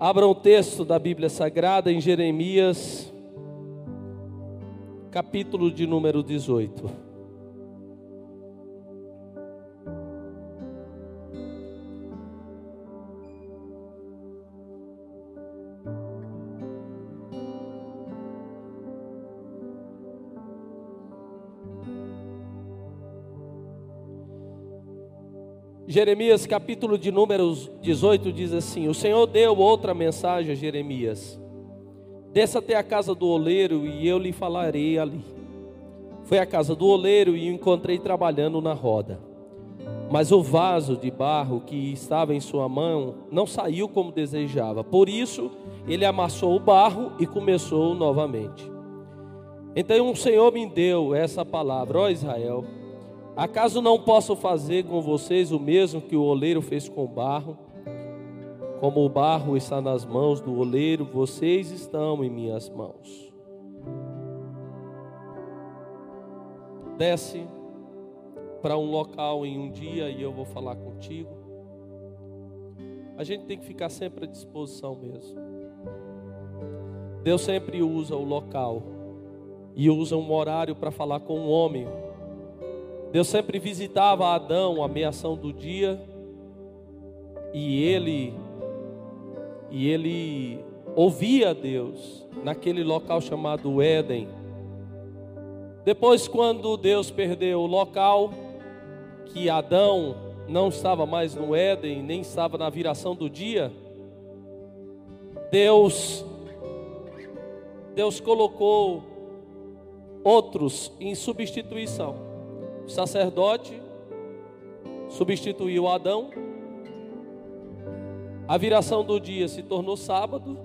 Abra um texto da Bíblia Sagrada em Jeremias, capítulo de número 18. Jeremias capítulo de números 18 diz assim: O Senhor deu outra mensagem a Jeremias: Desça até a casa do oleiro e eu lhe falarei ali. Foi à casa do oleiro e o encontrei trabalhando na roda. Mas o vaso de barro que estava em sua mão não saiu como desejava. Por isso, ele amassou o barro e começou novamente. Então o Senhor me deu essa palavra: Ó Israel, Acaso não posso fazer com vocês o mesmo que o oleiro fez com o barro? Como o barro está nas mãos do oleiro, vocês estão em minhas mãos. Desce para um local em um dia e eu vou falar contigo. A gente tem que ficar sempre à disposição mesmo. Deus sempre usa o local e usa um horário para falar com um homem Deus sempre visitava Adão, a meação do dia, e ele e ele ouvia Deus naquele local chamado Éden. Depois, quando Deus perdeu o local, que Adão não estava mais no Éden, nem estava na viração do dia, Deus Deus colocou outros em substituição sacerdote substituiu Adão. A viração do dia se tornou sábado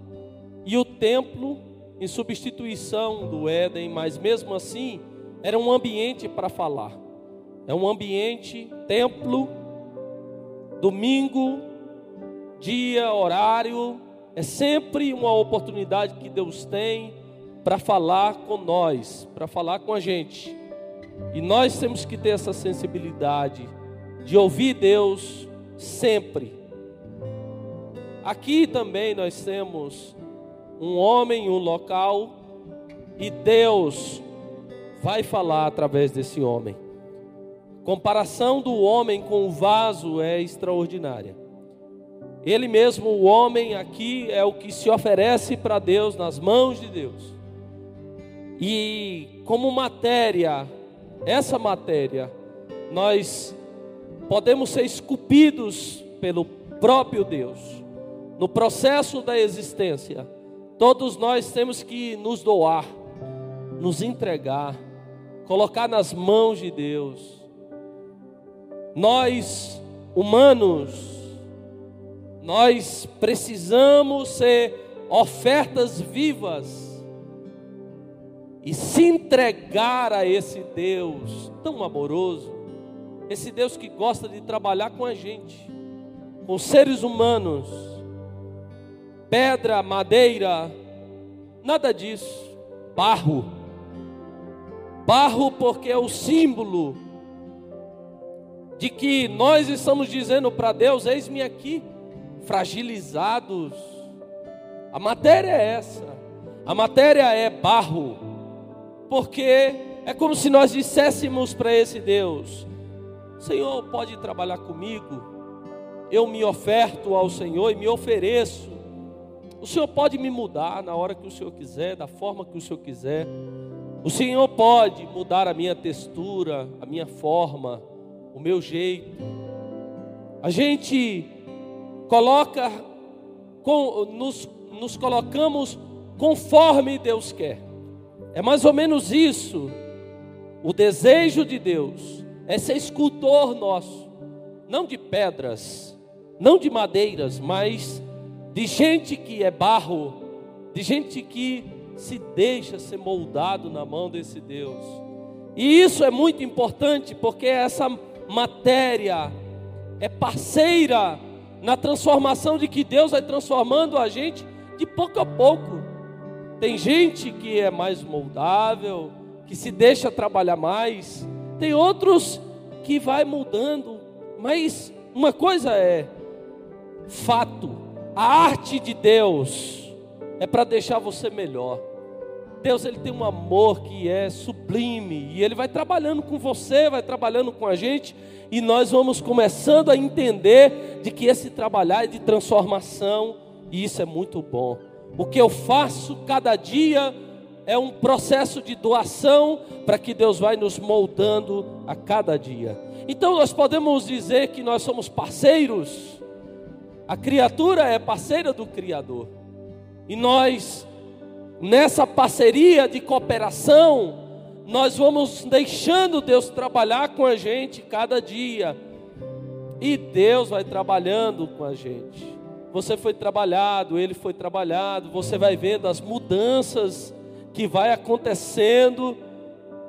e o templo em substituição do Éden, mas mesmo assim era um ambiente para falar. É um ambiente, templo, domingo, dia, horário, é sempre uma oportunidade que Deus tem para falar com nós, para falar com a gente. E nós temos que ter essa sensibilidade de ouvir Deus sempre. Aqui também nós temos um homem, um local, e Deus vai falar através desse homem. Comparação do homem com o vaso é extraordinária. Ele mesmo, o homem aqui, é o que se oferece para Deus nas mãos de Deus. E como matéria essa matéria, nós podemos ser esculpidos pelo próprio Deus. No processo da existência, todos nós temos que nos doar, nos entregar, colocar nas mãos de Deus. Nós, humanos, nós precisamos ser ofertas vivas e se entregar a esse Deus tão amoroso, esse Deus que gosta de trabalhar com a gente, com seres humanos, pedra, madeira, nada disso, barro. Barro porque é o símbolo de que nós estamos dizendo para Deus: eis-me aqui, fragilizados. A matéria é essa, a matéria é barro porque é como se nós disséssemos para esse Deus: Senhor, pode trabalhar comigo, eu me oferto ao Senhor e me ofereço. O Senhor pode me mudar na hora que o Senhor quiser, da forma que o Senhor quiser. O Senhor pode mudar a minha textura, a minha forma, o meu jeito. A gente coloca, nos, nos colocamos conforme Deus quer. É mais ou menos isso. O desejo de Deus é ser escultor nosso, não de pedras, não de madeiras, mas de gente que é barro, de gente que se deixa ser moldado na mão desse Deus. E isso é muito importante porque essa matéria é parceira na transformação de que Deus vai transformando a gente de pouco a pouco. Tem gente que é mais moldável, que se deixa trabalhar mais. Tem outros que vai mudando. Mas uma coisa é fato: A arte de Deus é para deixar você melhor. Deus ele tem um amor que é sublime e ele vai trabalhando com você, vai trabalhando com a gente e nós vamos começando a entender de que esse trabalhar é de transformação e isso é muito bom. O que eu faço cada dia é um processo de doação para que Deus vai nos moldando a cada dia. Então nós podemos dizer que nós somos parceiros. A criatura é parceira do Criador. E nós nessa parceria de cooperação, nós vamos deixando Deus trabalhar com a gente cada dia. E Deus vai trabalhando com a gente. Você foi trabalhado, ele foi trabalhado, você vai vendo as mudanças que vai acontecendo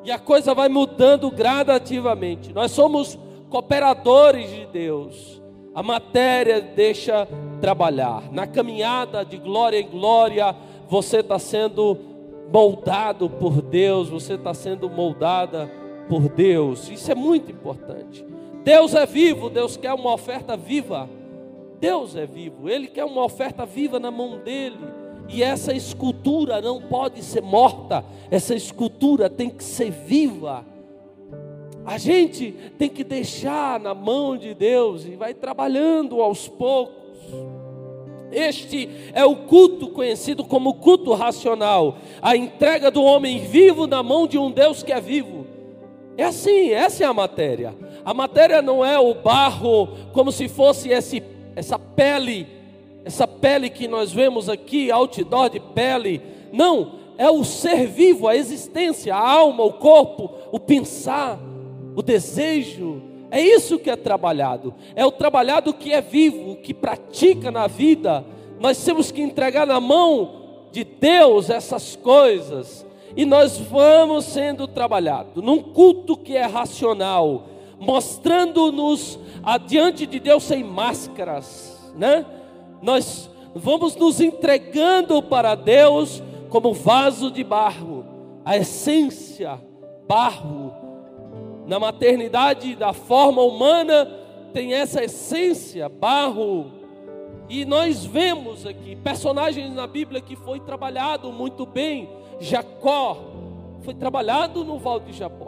e a coisa vai mudando gradativamente. Nós somos cooperadores de Deus. A matéria deixa trabalhar. Na caminhada de glória em glória, você está sendo moldado por Deus, você está sendo moldada por Deus. Isso é muito importante. Deus é vivo, Deus quer uma oferta viva. Deus é vivo, Ele quer uma oferta viva na mão dele. E essa escultura não pode ser morta, essa escultura tem que ser viva. A gente tem que deixar na mão de Deus e vai trabalhando aos poucos. Este é o culto conhecido como culto racional, a entrega do homem vivo na mão de um Deus que é vivo. É assim, essa é a matéria. A matéria não é o barro como se fosse esse, essa pele, essa pele que nós vemos aqui, outdoor de pele. Não, é o ser vivo, a existência, a alma, o corpo, o pensar, o desejo, é isso que é trabalhado. É o trabalhado que é vivo, que pratica na vida. Nós temos que entregar na mão de Deus essas coisas. E nós vamos sendo trabalhados num culto que é racional, mostrando-nos adiante de Deus sem máscaras, né? Nós vamos nos entregando para Deus como vaso de barro, a essência, barro, na maternidade da forma humana tem essa essência, barro. E nós vemos aqui personagens na Bíblia que foi trabalhado muito bem. Jacó foi trabalhado no Val de Jaboque.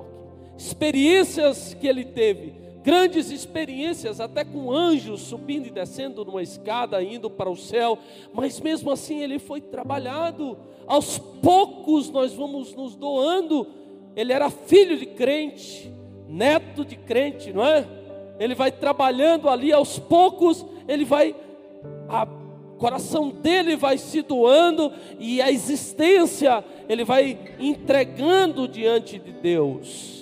Experiências que ele teve, grandes experiências, até com anjos subindo e descendo numa escada, indo para o céu, mas mesmo assim ele foi trabalhado. Aos poucos nós vamos nos doando. Ele era filho de crente, neto de crente, não é? Ele vai trabalhando ali aos poucos, ele vai a coração dele vai se doando e a existência ele vai entregando diante de Deus.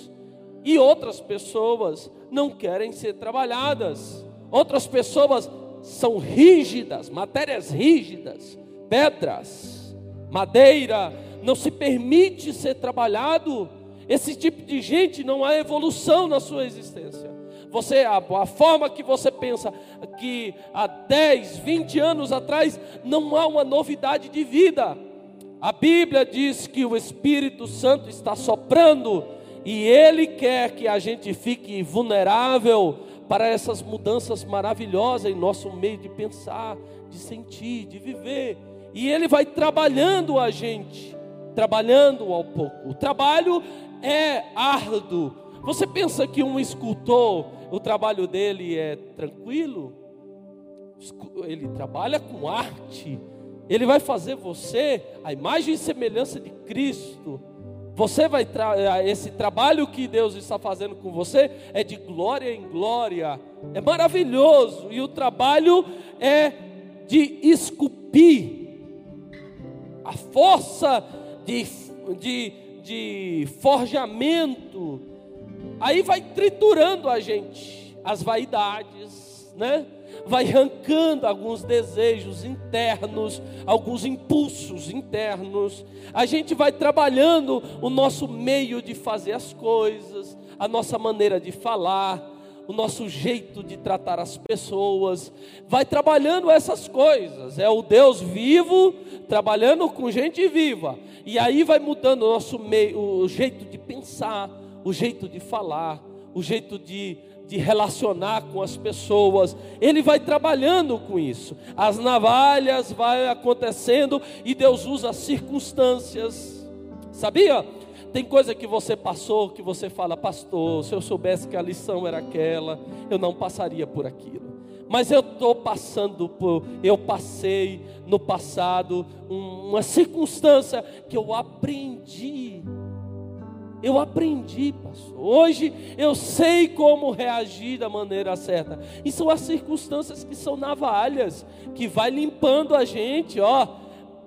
E outras pessoas não querem ser trabalhadas. Outras pessoas são rígidas, matérias rígidas, pedras, madeira, não se permite ser trabalhado. Esse tipo de gente não há evolução na sua existência. Você, a, a, forma que você pensa que há 10, 20 anos atrás, não há uma novidade de vida. A Bíblia diz que o Espírito Santo está soprando e ele quer que a gente fique vulnerável para essas mudanças maravilhosas em nosso meio de pensar, de sentir, de viver. E ele vai trabalhando a gente, trabalhando ao pouco. O trabalho é árduo. Você pensa que um escultor, o trabalho dele é tranquilo? Ele trabalha com arte. Ele vai fazer você a imagem e semelhança de Cristo. Você vai esse trabalho que Deus está fazendo com você é de glória em glória. É maravilhoso e o trabalho é de esculpir a força de, de de forjamento, aí vai triturando a gente, as vaidades, né? Vai arrancando alguns desejos internos, alguns impulsos internos. A gente vai trabalhando o nosso meio de fazer as coisas, a nossa maneira de falar, o nosso jeito de tratar as pessoas, vai trabalhando essas coisas. É o Deus vivo trabalhando com gente viva. E aí vai mudando o nosso meio, o jeito de pensar, o jeito de falar, o jeito de de relacionar com as pessoas. Ele vai trabalhando com isso. As navalhas vai acontecendo e Deus usa circunstâncias. Sabia? Tem coisa que você passou que você fala, pastor, se eu soubesse que a lição era aquela, eu não passaria por aquilo. Mas eu estou passando por, eu passei no passado uma circunstância que eu aprendi eu aprendi, pastor. Hoje eu sei como reagir da maneira certa. E são as circunstâncias que são navalhas, que vai limpando a gente, ó.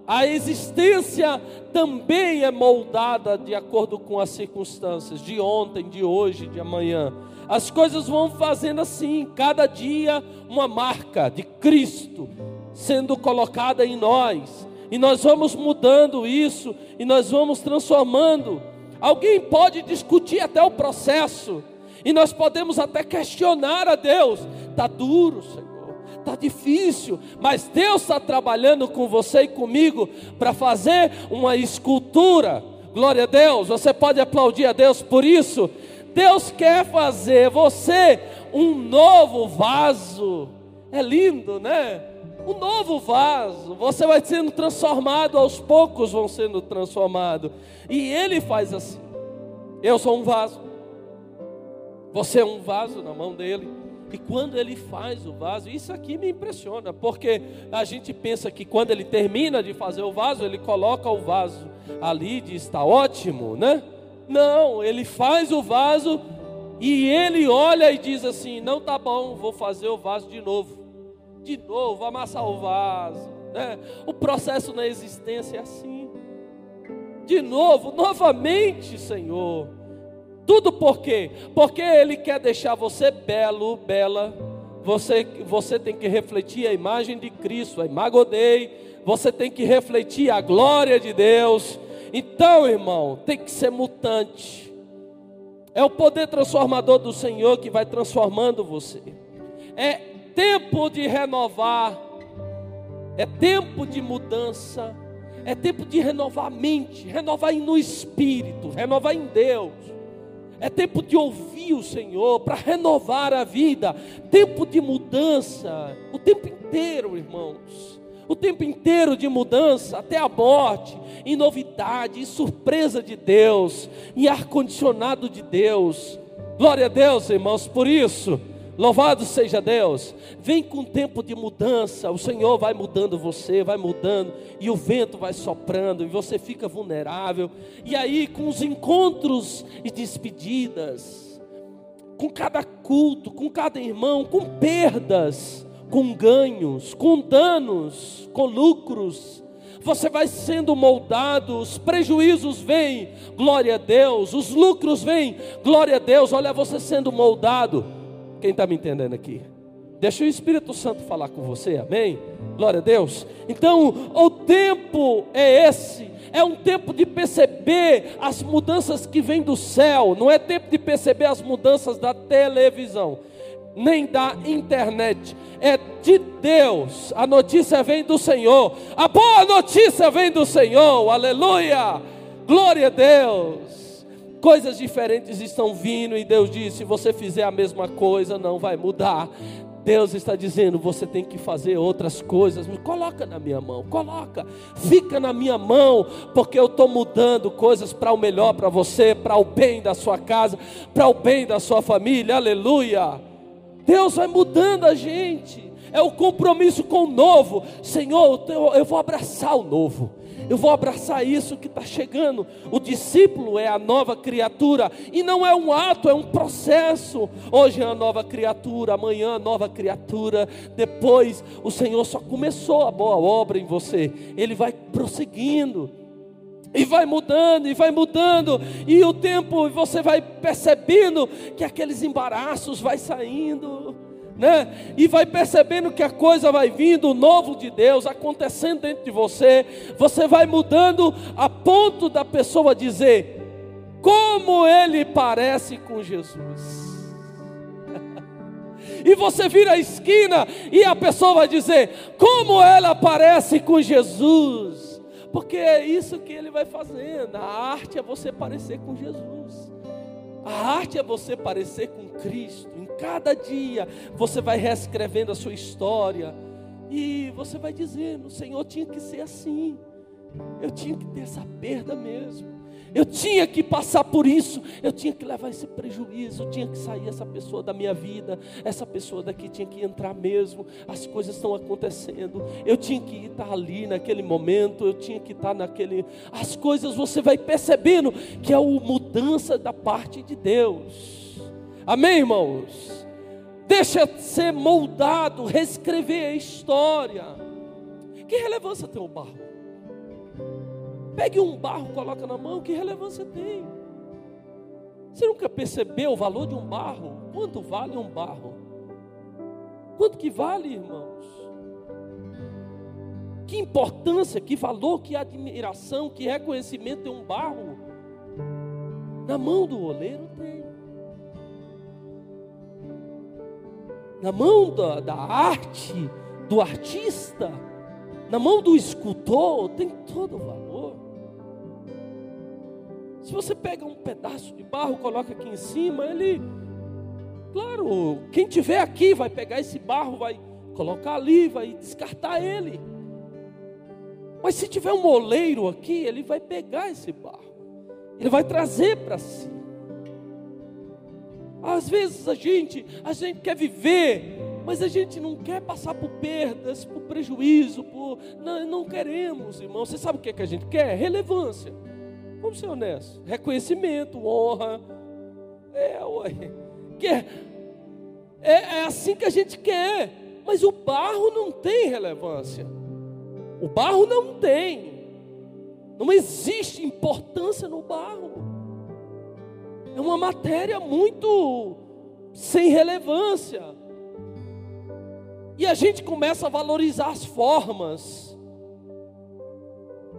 A existência também é moldada de acordo com as circunstâncias de ontem, de hoje, de amanhã. As coisas vão fazendo assim, cada dia uma marca de Cristo sendo colocada em nós. E nós vamos mudando isso e nós vamos transformando Alguém pode discutir até o processo, e nós podemos até questionar a Deus: está duro, Senhor, está difícil, mas Deus está trabalhando com você e comigo para fazer uma escultura. Glória a Deus, você pode aplaudir a Deus por isso. Deus quer fazer você um novo vaso. É lindo, né? Um novo vaso. Você vai sendo transformado, aos poucos vão sendo transformados. E ele faz assim: eu sou um vaso, você é um vaso na mão dele. E quando ele faz o vaso, isso aqui me impressiona, porque a gente pensa que quando ele termina de fazer o vaso, ele coloca o vaso ali e diz: está ótimo, né? Não, ele faz o vaso e ele olha e diz assim: não tá bom, vou fazer o vaso de novo de novo, amassar o vaso. Né? O processo na existência é assim. De novo, novamente, Senhor. Tudo por quê? Porque Ele quer deixar você belo, bela. Você, você tem que refletir a imagem de Cristo, a imagem Dei. Você tem que refletir a glória de Deus. Então, irmão, tem que ser mutante. É o poder transformador do Senhor que vai transformando você. É tempo de renovar, é tempo de mudança, é tempo de renovar a mente, renovar no espírito, renovar em Deus. É tempo de ouvir o Senhor para renovar a vida, tempo de mudança, o tempo inteiro, irmãos. O tempo inteiro de mudança, até a morte, em novidade, em surpresa de Deus, em ar-condicionado de Deus. Glória a Deus, irmãos, por isso. Louvado seja Deus. Vem com tempo de mudança. O Senhor vai mudando você, vai mudando, e o vento vai soprando, e você fica vulnerável. E aí, com os encontros e despedidas, com cada culto, com cada irmão, com perdas, com ganhos, com danos, com lucros, você vai sendo moldado, os prejuízos vêm, glória a Deus, os lucros vêm, glória a Deus, olha você sendo moldado quem está me entendendo aqui? Deixa o Espírito Santo falar com você, amém? Glória a Deus. Então, o tempo é esse, é um tempo de perceber as mudanças que vêm do céu, não é tempo de perceber as mudanças da televisão, nem da internet, é de Deus. A notícia vem do Senhor, a boa notícia vem do Senhor, aleluia, glória a Deus coisas diferentes estão vindo e Deus diz: se você fizer a mesma coisa, não vai mudar. Deus está dizendo: você tem que fazer outras coisas. Coloca na minha mão, coloca, fica na minha mão, porque eu estou mudando coisas para o melhor para você, para o bem da sua casa, para o bem da sua família. Aleluia. Deus vai mudando a gente. É o compromisso com o novo. Senhor, eu vou abraçar o novo eu vou abraçar isso que está chegando. O discípulo é a nova criatura, e não é um ato, é um processo. Hoje é a nova criatura, amanhã a nova criatura, depois o Senhor só começou a boa obra em você, Ele vai prosseguindo. E vai mudando, e vai mudando, e o tempo você vai percebendo que aqueles embaraços vai saindo né? E vai percebendo que a coisa vai vindo, o novo de Deus acontecendo dentro de você, você vai mudando a ponto da pessoa dizer: como ele parece com Jesus. e você vira a esquina e a pessoa vai dizer: como ela parece com Jesus. Porque é isso que ele vai fazendo. A arte é você parecer com Jesus. A arte é você parecer com Cristo. Em cada dia você vai reescrevendo a sua história. E você vai dizendo: Senhor, tinha que ser assim. Eu tinha que ter essa perda mesmo. Eu tinha que passar por isso, eu tinha que levar esse prejuízo, tinha que sair essa pessoa da minha vida, essa pessoa daqui tinha que entrar mesmo. As coisas estão acontecendo. Eu tinha que estar ali naquele momento, eu tinha que estar naquele. As coisas você vai percebendo que é uma mudança da parte de Deus. Amém, irmãos? Deixa ser moldado, reescrever a história. Que relevância tem o barro? Pegue um barro, coloca na mão, que relevância tem? Você nunca percebeu o valor de um barro? Quanto vale um barro? Quanto que vale, irmãos? Que importância, que valor, que admiração, que reconhecimento tem um barro? Na mão do oleiro tem. Na mão da, da arte, do artista, na mão do escultor, tem todo o valor. Se você pega um pedaço de barro, coloca aqui em cima, ele, claro, quem tiver aqui vai pegar esse barro, vai colocar ali, vai descartar ele. Mas se tiver um moleiro aqui, ele vai pegar esse barro, ele vai trazer para si. Às vezes a gente, a gente quer viver, mas a gente não quer passar por perdas, por prejuízo, por não, não queremos, irmão. Você sabe o que, é que a gente quer? Relevância. Vamos ser honestos. Reconhecimento, honra. É, ué. Que é, é, é assim que a gente quer. Mas o barro não tem relevância. O barro não tem. Não existe importância no barro. É uma matéria muito sem relevância. E a gente começa a valorizar as formas.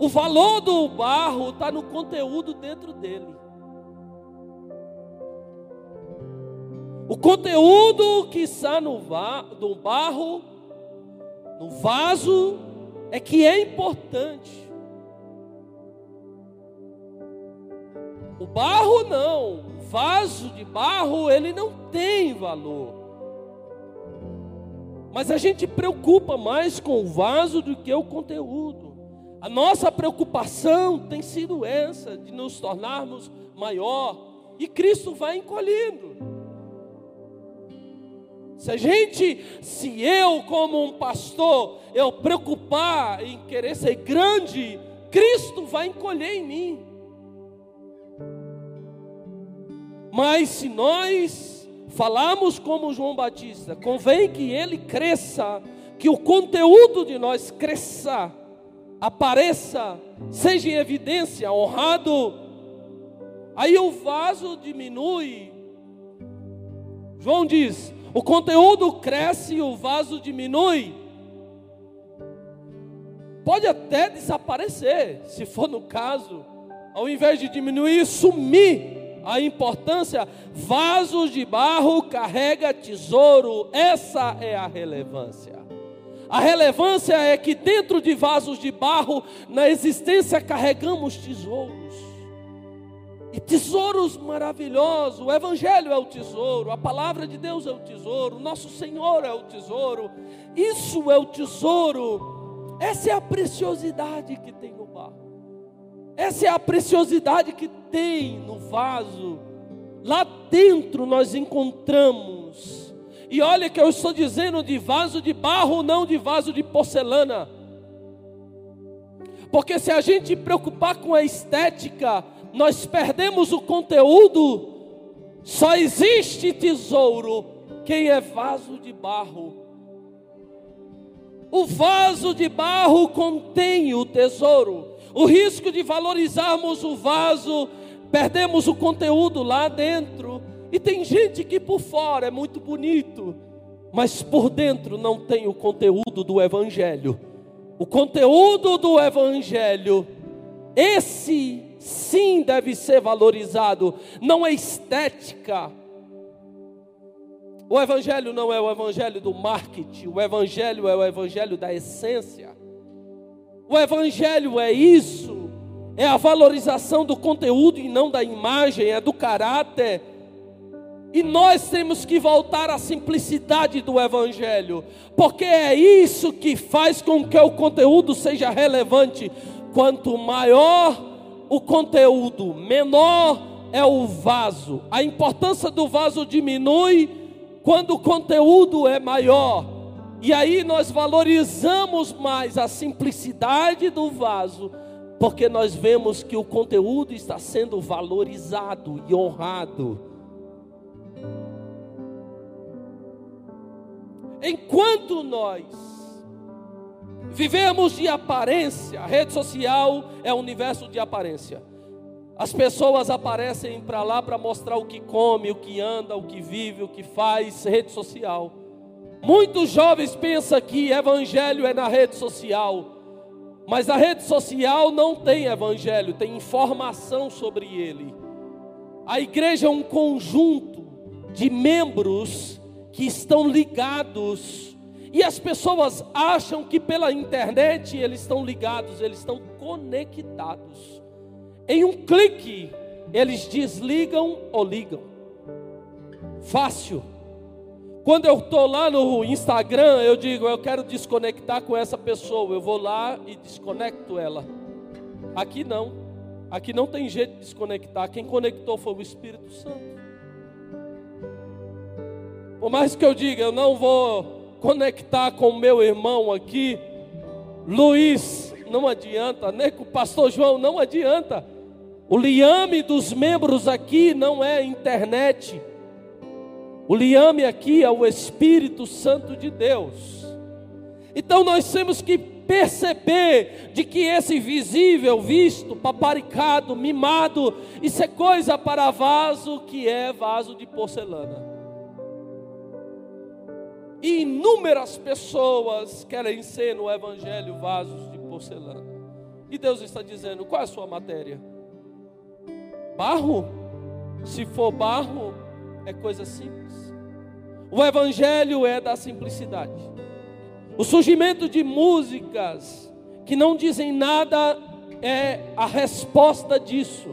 O valor do barro está no conteúdo dentro dele. O conteúdo que está no, no barro, no vaso, é que é importante. O barro não, o vaso de barro, ele não tem valor. Mas a gente preocupa mais com o vaso do que o conteúdo. A nossa preocupação tem sido essa, de nos tornarmos maior, e Cristo vai encolhendo. Se a gente, se eu como um pastor, eu preocupar em querer ser grande, Cristo vai encolher em mim. Mas se nós falarmos como João Batista, convém que ele cresça, que o conteúdo de nós cresça, apareça, seja em evidência, honrado, aí o vaso diminui. João diz: o conteúdo cresce e o vaso diminui. Pode até desaparecer, se for no caso, ao invés de diminuir, sumir a importância, vasos de barro carrega tesouro, essa é a relevância. A relevância é que dentro de vasos de barro, na existência, carregamos tesouros. E tesouros maravilhosos. O Evangelho é o tesouro, a palavra de Deus é o tesouro, nosso Senhor é o tesouro. Isso é o tesouro. Essa é a preciosidade que tem no barro. Essa é a preciosidade que tem no vaso. Lá dentro nós encontramos e olha que eu estou dizendo de vaso de barro, não de vaso de porcelana. Porque se a gente preocupar com a estética, nós perdemos o conteúdo. Só existe tesouro quem é vaso de barro. O vaso de barro contém o tesouro. O risco de valorizarmos o vaso, perdemos o conteúdo lá dentro. E tem gente que por fora é muito bonito, mas por dentro não tem o conteúdo do Evangelho. O conteúdo do Evangelho, esse sim deve ser valorizado, não é estética. O Evangelho não é o Evangelho do marketing, o Evangelho é o Evangelho da essência. O Evangelho é isso, é a valorização do conteúdo e não da imagem, é do caráter E nós temos que voltar à simplicidade do Evangelho, porque é isso que faz com que o conteúdo seja relevante. Quanto maior o conteúdo, menor é o vaso. A importância do vaso diminui quando o conteúdo é maior. E aí nós valorizamos mais a simplicidade do vaso, porque nós vemos que o conteúdo está sendo valorizado e honrado. Enquanto nós vivemos de aparência, a rede social é um universo de aparência. As pessoas aparecem para lá para mostrar o que come, o que anda, o que vive, o que faz, rede social. Muitos jovens pensam que evangelho é na rede social, mas a rede social não tem evangelho, tem informação sobre ele. A igreja é um conjunto de membros que estão ligados. E as pessoas acham que pela internet eles estão ligados, eles estão conectados. Em um clique, eles desligam ou ligam. Fácil. Quando eu estou lá no Instagram, eu digo, eu quero desconectar com essa pessoa. Eu vou lá e desconecto ela. Aqui não. Aqui não tem jeito de desconectar. Quem conectou foi o Espírito Santo. Por mais que eu diga, eu não vou conectar com o meu irmão aqui, Luiz, não adianta, nem com o pastor João, não adianta. O liame dos membros aqui não é internet. O liame aqui é o Espírito Santo de Deus. Então nós temos que perceber de que esse visível, visto, paparicado, mimado, isso é coisa para vaso que é vaso de porcelana. Inúmeras pessoas querem ser no Evangelho vasos de porcelana. E Deus está dizendo: qual é a sua matéria? Barro? Se for barro, é coisa simples. O Evangelho é da simplicidade. O surgimento de músicas que não dizem nada é a resposta disso.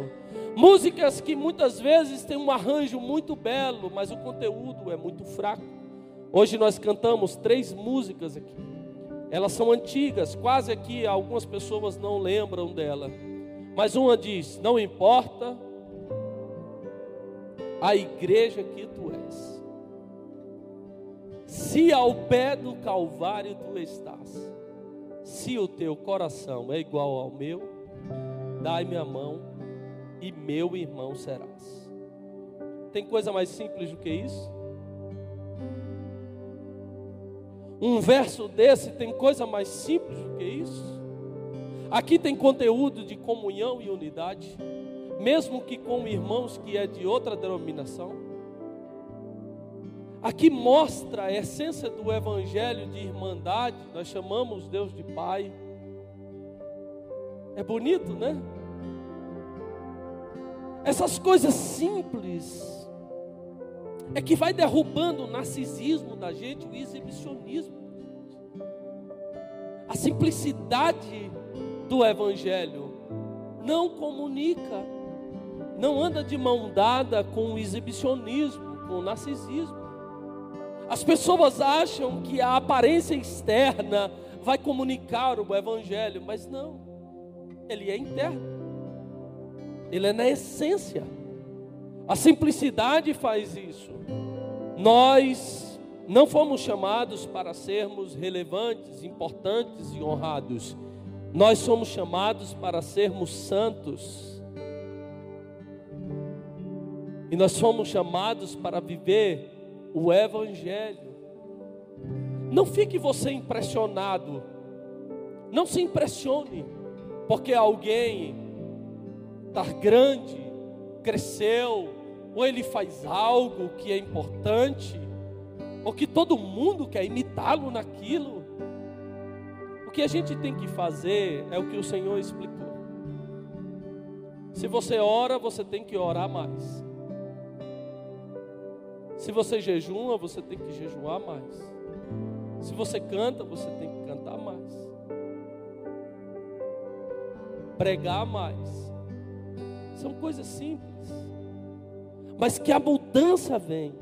Músicas que muitas vezes têm um arranjo muito belo, mas o conteúdo é muito fraco. Hoje nós cantamos três músicas aqui. Elas são antigas, quase aqui algumas pessoas não lembram dela. Mas uma diz: Não importa a igreja que tu és, se ao pé do Calvário tu estás, se o teu coração é igual ao meu, dai-me a mão e meu irmão serás. Tem coisa mais simples do que isso? Um verso desse tem coisa mais simples do que isso? Aqui tem conteúdo de comunhão e unidade, mesmo que com irmãos que é de outra denominação. Aqui mostra a essência do evangelho de irmandade, nós chamamos Deus de Pai. É bonito, né? Essas coisas simples é que vai derrubando o narcisismo da gente, o exibicionismo. A simplicidade do Evangelho não comunica, não anda de mão dada com o exibicionismo, com o narcisismo. As pessoas acham que a aparência externa vai comunicar o Evangelho, mas não, ele é interno, ele é na essência. A simplicidade faz isso. Nós não fomos chamados para sermos relevantes, importantes e honrados. Nós somos chamados para sermos santos. E nós fomos chamados para viver o Evangelho. Não fique você impressionado. Não se impressione, porque alguém está grande, cresceu, ou ele faz algo que é importante, ou que todo mundo quer imitá-lo naquilo. O que a gente tem que fazer é o que o Senhor explicou. Se você ora, você tem que orar mais. Se você jejuma, você tem que jejuar mais. Se você canta, você tem que cantar mais. Pregar mais. São coisas simples mas que a mudança vem.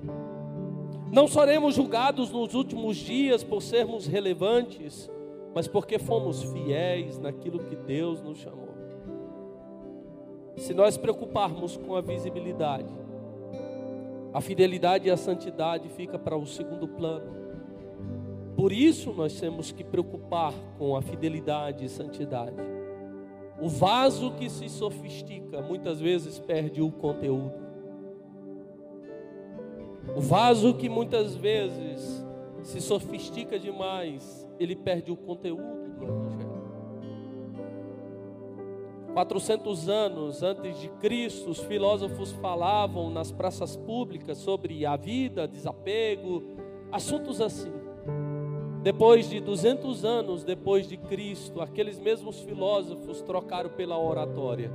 Não seremos julgados nos últimos dias por sermos relevantes, mas porque fomos fiéis naquilo que Deus nos chamou. Se nós preocuparmos com a visibilidade, a fidelidade e a santidade fica para o segundo plano. Por isso nós temos que preocupar com a fidelidade e santidade. O vaso que se sofistica muitas vezes perde o conteúdo. O vaso que muitas vezes se sofistica demais, ele perde o conteúdo do Evangelho. 400 anos antes de Cristo, os filósofos falavam nas praças públicas sobre a vida, desapego, assuntos assim. Depois de 200 anos depois de Cristo, aqueles mesmos filósofos trocaram pela oratória.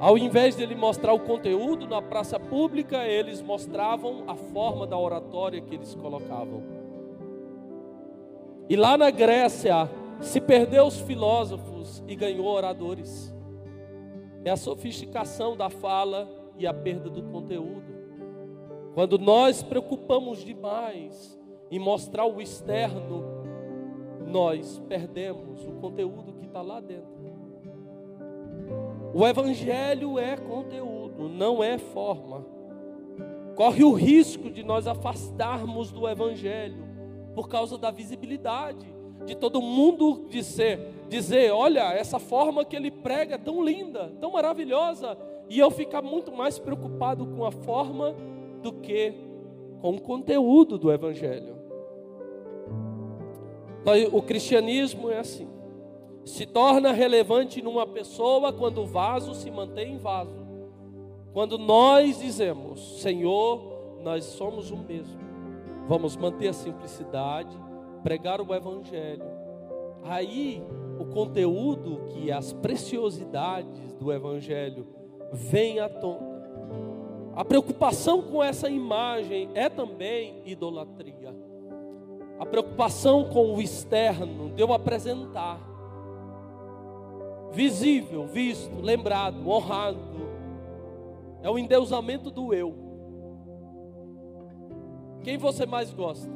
Ao invés de ele mostrar o conteúdo na praça pública, eles mostravam a forma da oratória que eles colocavam. E lá na Grécia, se perdeu os filósofos e ganhou oradores. É a sofisticação da fala e a perda do conteúdo. Quando nós preocupamos demais em mostrar o externo, nós perdemos o conteúdo que está lá dentro. O Evangelho é conteúdo, não é forma. Corre o risco de nós afastarmos do Evangelho por causa da visibilidade, de todo mundo dizer, dizer: olha, essa forma que ele prega é tão linda, tão maravilhosa, e eu ficar muito mais preocupado com a forma do que com o conteúdo do Evangelho. O cristianismo é assim se torna relevante numa pessoa quando o vaso se mantém vaso. Quando nós dizemos, Senhor, nós somos o mesmo, vamos manter a simplicidade, pregar o Evangelho. Aí o conteúdo que as preciosidades do Evangelho vem à tona. A preocupação com essa imagem é também idolatria. A preocupação com o externo, de eu apresentar visível, visto, lembrado, honrado. É o endeusamento do eu. Quem você mais gosta?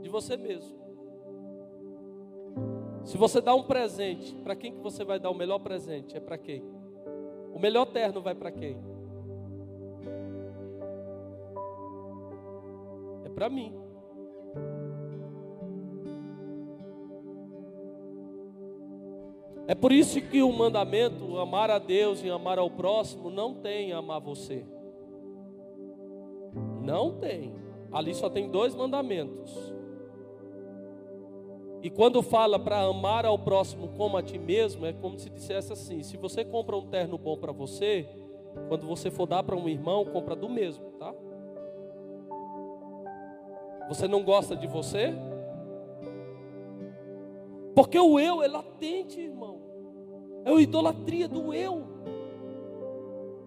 De você mesmo. Se você dá um presente, para quem que você vai dar o melhor presente? É para quem? O melhor terno vai para quem? É para mim. É por isso que o mandamento, amar a Deus e amar ao próximo, não tem amar você. Não tem. Ali só tem dois mandamentos. E quando fala para amar ao próximo como a ti mesmo, é como se dissesse assim: se você compra um terno bom para você, quando você for dar para um irmão, compra do mesmo, tá? Você não gosta de você? Porque o eu é latente, irmão. É a idolatria do eu.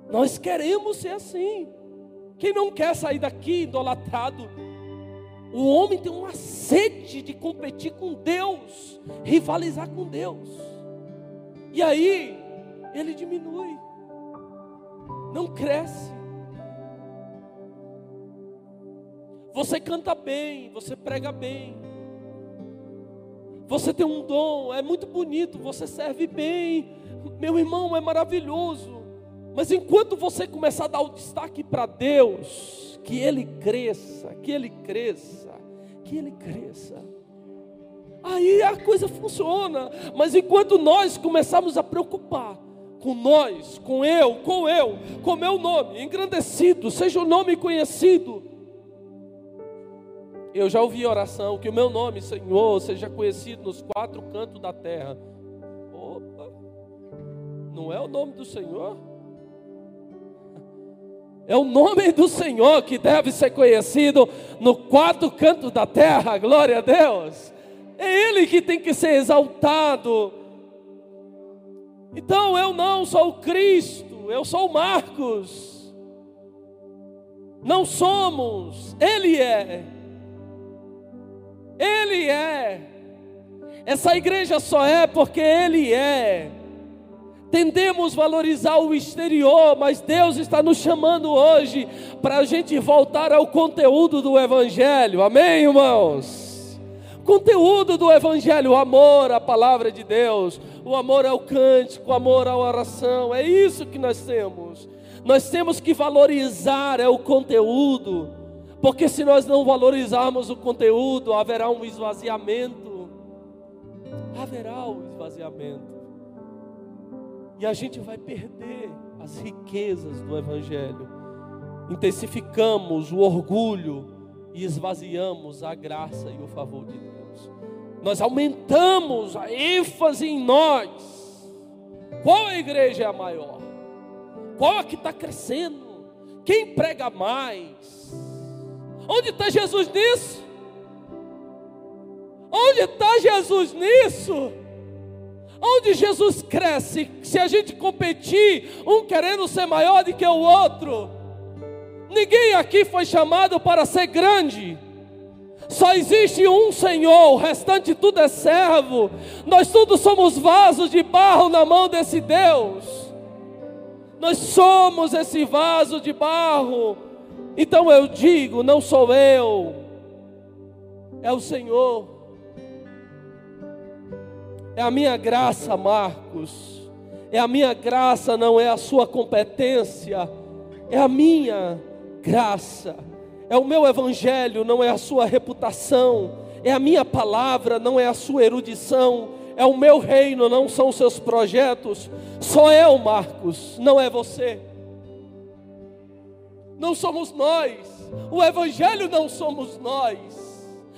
Nós queremos ser assim. Quem não quer sair daqui idolatrado? O homem tem uma sede de competir com Deus, rivalizar com Deus. E aí, ele diminui, não cresce. Você canta bem, você prega bem, você tem um dom, é muito bonito, você serve bem. Meu irmão, é maravilhoso. Mas enquanto você começar a dar o destaque para Deus, que Ele cresça, que Ele cresça, que Ele cresça. Aí a coisa funciona. Mas enquanto nós começamos a preocupar com nós, com eu, com eu, com meu nome, engrandecido, seja o nome conhecido, eu já ouvi oração, que o meu nome, Senhor, seja conhecido nos quatro cantos da terra. Opa, não é o nome do Senhor? É o nome do Senhor que deve ser conhecido no quatro cantos da terra, glória a Deus. É Ele que tem que ser exaltado. Então eu não sou o Cristo, eu sou o Marcos. Não somos, Ele é. Ele é. Essa igreja só é porque Ele é. Tendemos valorizar o exterior, mas Deus está nos chamando hoje para a gente voltar ao conteúdo do Evangelho. Amém, irmãos? Conteúdo do Evangelho, o amor à palavra de Deus, o amor ao cântico, o amor à oração, é isso que nós temos. Nós temos que valorizar é o conteúdo, porque se nós não valorizarmos o conteúdo, haverá um esvaziamento. Haverá um esvaziamento. E a gente vai perder as riquezas do Evangelho. Intensificamos o orgulho e esvaziamos a graça e o favor de Deus. Nós aumentamos a ênfase em nós. Qual a igreja é a maior? Qual a que está crescendo? Quem prega mais? Onde está Jesus nisso? Onde está Jesus nisso? Onde Jesus cresce, se a gente competir, um querendo ser maior do que o outro, ninguém aqui foi chamado para ser grande. Só existe um Senhor, o restante tudo é servo. Nós todos somos vasos de barro na mão desse Deus. Nós somos esse vaso de barro. Então eu digo, não sou eu, é o Senhor. É a minha graça, Marcos. É a minha graça, não é a sua competência. É a minha graça. É o meu evangelho, não é a sua reputação. É a minha palavra, não é a sua erudição. É o meu reino, não são os seus projetos. Só eu, Marcos, não é você. Não somos nós. O evangelho não somos nós.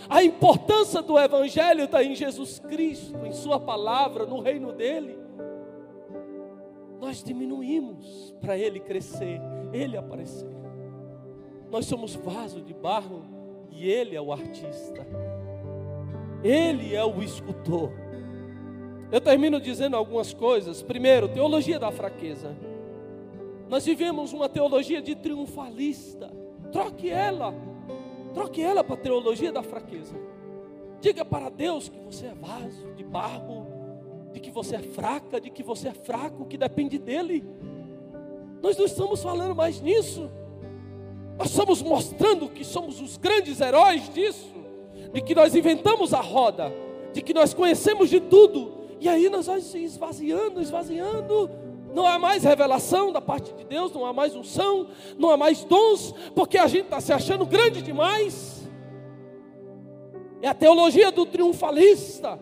A importância do Evangelho está em Jesus Cristo, em Sua palavra, no reino dEle. Nós diminuímos para Ele crescer, Ele aparecer. Nós somos vaso de barro e Ele é o artista, Ele é o escultor. Eu termino dizendo algumas coisas. Primeiro, teologia da fraqueza. Nós vivemos uma teologia de triunfalista. Troque ela Troque ela para a teologia da fraqueza. Diga para Deus que você é vaso de barro, de que você é fraca, de que você é fraco, que depende dEle. Nós não estamos falando mais nisso. Nós estamos mostrando que somos os grandes heróis disso, de que nós inventamos a roda, de que nós conhecemos de tudo. E aí nós vamos esvaziando, esvaziando não há mais revelação da parte de Deus, não há mais unção, não há mais dons, porque a gente está se achando grande demais. É a teologia do triunfalista,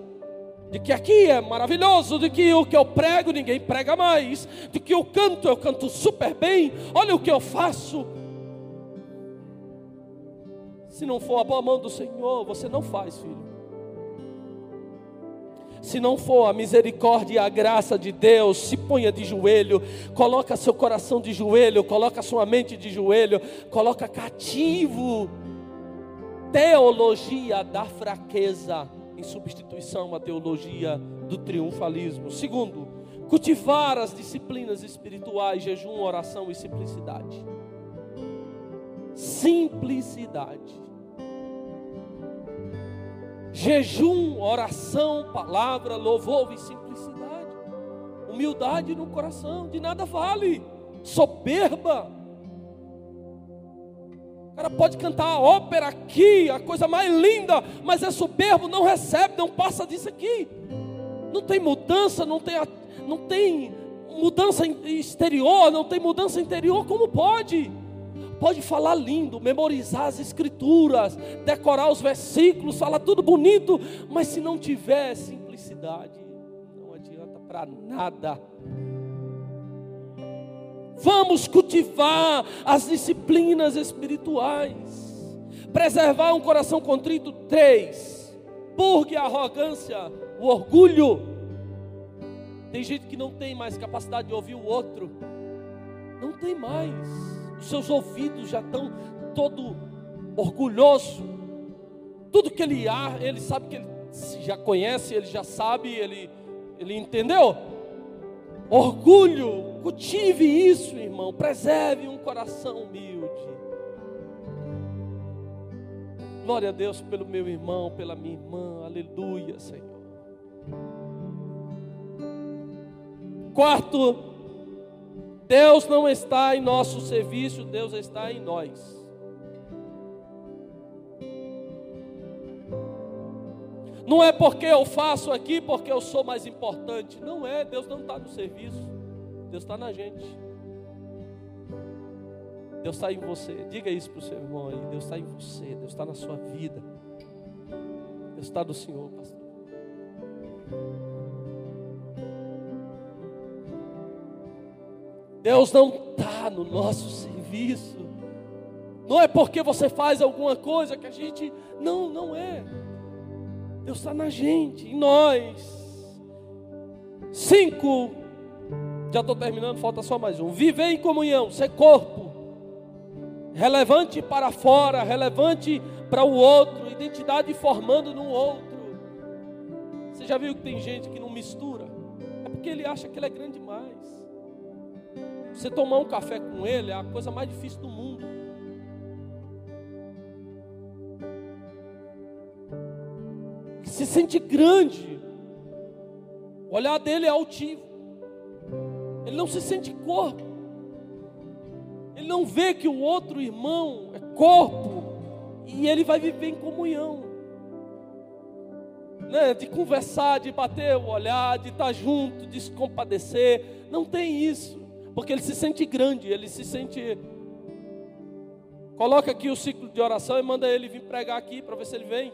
de que aqui é maravilhoso, de que o que eu prego ninguém prega mais, de que eu canto, eu canto super bem, olha o que eu faço. Se não for a boa mão do Senhor, você não faz, filho se não for a misericórdia e a graça de Deus, se ponha de joelho, coloca seu coração de joelho, coloca sua mente de joelho, coloca cativo. Teologia da fraqueza em substituição à teologia do triunfalismo. Segundo, cultivar as disciplinas espirituais, jejum, oração e simplicidade. Simplicidade jejum, oração, palavra, louvor e simplicidade, humildade no coração, de nada vale, soberba. O cara pode cantar a ópera aqui, a coisa mais linda, mas é soberbo, não recebe, não passa disso aqui. Não tem mudança, não tem, não tem mudança exterior, não tem mudança interior, como pode? Pode falar lindo, memorizar as escrituras, decorar os versículos, falar tudo bonito, mas se não tiver simplicidade, não adianta para nada. Vamos cultivar as disciplinas espirituais, preservar um coração contrito. Três, purgue a arrogância, o orgulho. Tem gente que não tem mais capacidade de ouvir o outro, não tem mais seus ouvidos já estão todo orgulhoso. Tudo que ele há, ele sabe que ele já conhece, ele já sabe, ele, ele entendeu? Orgulho, cultive isso, irmão. Preserve um coração humilde. Glória a Deus pelo meu irmão, pela minha irmã. Aleluia, Senhor. Quarto, Deus não está em nosso serviço, Deus está em nós. Não é porque eu faço aqui porque eu sou mais importante. Não é, Deus não está no serviço. Deus está na gente. Deus está em você. Diga isso para o seu irmão aí. Deus está em você. Deus está na sua vida. Deus está do Senhor, pastor. Deus não está no nosso serviço. Não é porque você faz alguma coisa que a gente. Não, não é. Deus está na gente, em nós. Cinco, já estou terminando, falta só mais um. Viver em comunhão, ser corpo, relevante para fora, relevante para o outro, identidade formando no outro. Você já viu que tem gente que não mistura? É porque ele acha que ele é grande demais. Você tomar um café com ele é a coisa mais difícil do mundo. se sente grande. O olhar dele é altivo. Ele não se sente corpo. Ele não vê que o outro irmão é corpo e ele vai viver em comunhão. Né? De conversar, de bater o olhar, de estar junto, de se compadecer. Não tem isso, porque ele se sente grande, ele se sente. Coloca aqui o ciclo de oração e manda ele vir pregar aqui para ver se ele vem.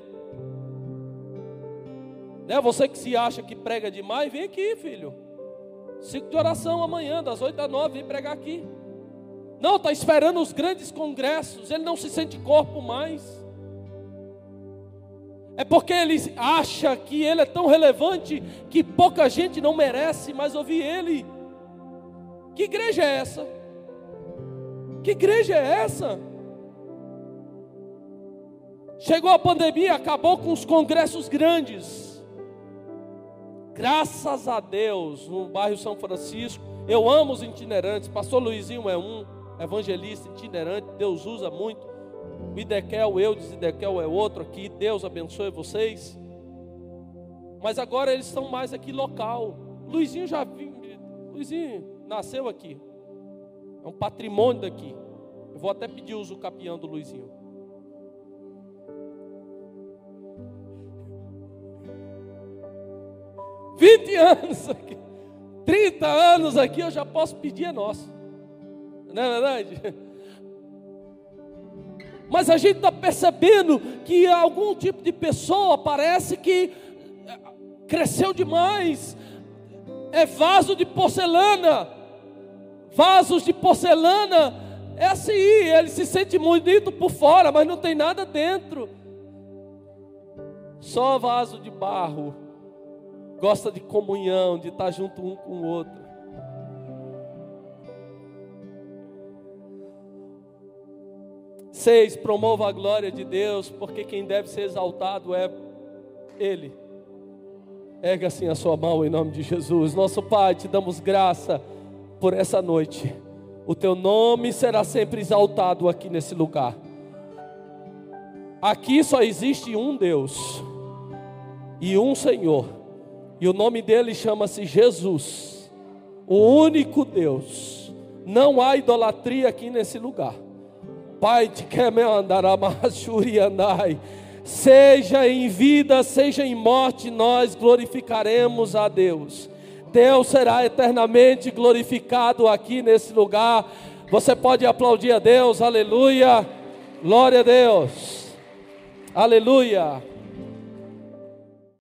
Né? Você que se acha que prega demais, vem aqui, filho. Ciclo de oração amanhã, das 8 às 9, vem pregar aqui. Não, está esperando os grandes congressos, ele não se sente corpo mais. É porque ele acha que ele é tão relevante que pouca gente não merece mais ouvir ele. Que igreja é essa? Que igreja é essa? Chegou a pandemia, acabou com os congressos grandes. Graças a Deus, no bairro São Francisco, eu amo os itinerantes. Pastor Luizinho é um evangelista itinerante, Deus usa muito. O Idequel, eu de Idequel é outro aqui. Deus abençoe vocês. Mas agora eles estão mais aqui local. Luizinho já Luizinho nasceu aqui. É um patrimônio daqui. Eu vou até pedir uso capião do Luizinho. 20 anos aqui, 30 anos aqui, eu já posso pedir, é nosso. Não é verdade? Mas a gente está percebendo que algum tipo de pessoa parece que eh, cresceu demais, é vaso de porcelana, vasos de porcelana, é assim, ele se sente bonito por fora, mas não tem nada dentro, só vaso de barro gosta de comunhão, de estar junto um com o outro. Seis, promova a glória de Deus, porque quem deve ser exaltado é Ele. Erga assim a sua mão em nome de Jesus. Nosso Pai, te damos graça por essa noite. O teu nome será sempre exaltado aqui nesse lugar. Aqui só existe um Deus e um Senhor e o nome dele chama-se Jesus, o único Deus. Não há idolatria aqui nesse lugar. Pai, te andai. Seja em vida, seja em morte, nós glorificaremos a Deus. Deus será eternamente glorificado aqui nesse lugar. Você pode aplaudir a Deus, aleluia, glória a Deus, aleluia.